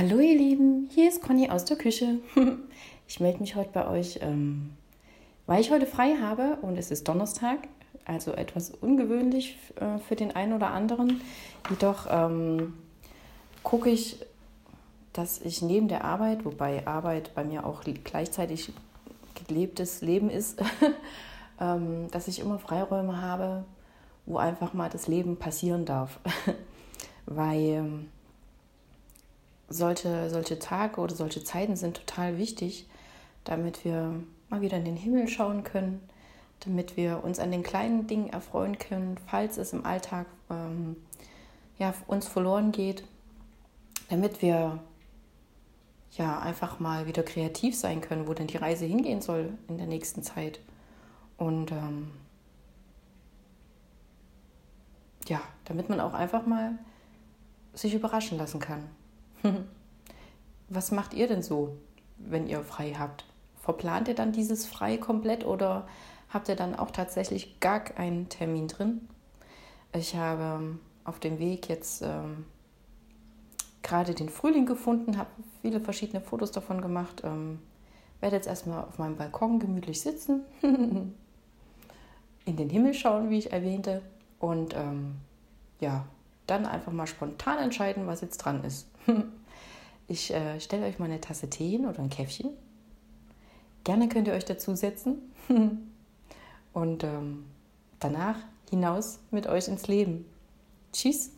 Hallo ihr Lieben, hier ist Conny aus der Küche. Ich melde mich heute bei euch, ähm, weil ich heute frei habe und es ist Donnerstag, also etwas ungewöhnlich äh, für den einen oder anderen. Jedoch ähm, gucke ich, dass ich neben der Arbeit, wobei Arbeit bei mir auch gleichzeitig gelebtes Leben ist, ähm, dass ich immer Freiräume habe, wo einfach mal das Leben passieren darf. weil ähm, solche, solche Tage oder solche Zeiten sind total wichtig, damit wir mal wieder in den Himmel schauen können, damit wir uns an den kleinen Dingen erfreuen können, falls es im Alltag ähm, ja, uns verloren geht, damit wir ja einfach mal wieder kreativ sein können, wo denn die Reise hingehen soll in der nächsten Zeit. Und ähm, ja, damit man auch einfach mal sich überraschen lassen kann. Was macht ihr denn so, wenn ihr frei habt? Verplant ihr dann dieses Frei komplett oder habt ihr dann auch tatsächlich gar keinen Termin drin? Ich habe ähm, auf dem Weg jetzt ähm, gerade den Frühling gefunden, habe viele verschiedene Fotos davon gemacht. Ähm, werde jetzt erstmal auf meinem Balkon gemütlich sitzen, in den Himmel schauen, wie ich erwähnte, und ähm, ja, dann einfach mal spontan entscheiden, was jetzt dran ist. Ich äh, stelle euch mal eine Tasse Tee hin oder ein Käffchen. Gerne könnt ihr euch dazusetzen und ähm, danach hinaus mit euch ins Leben. Tschüss.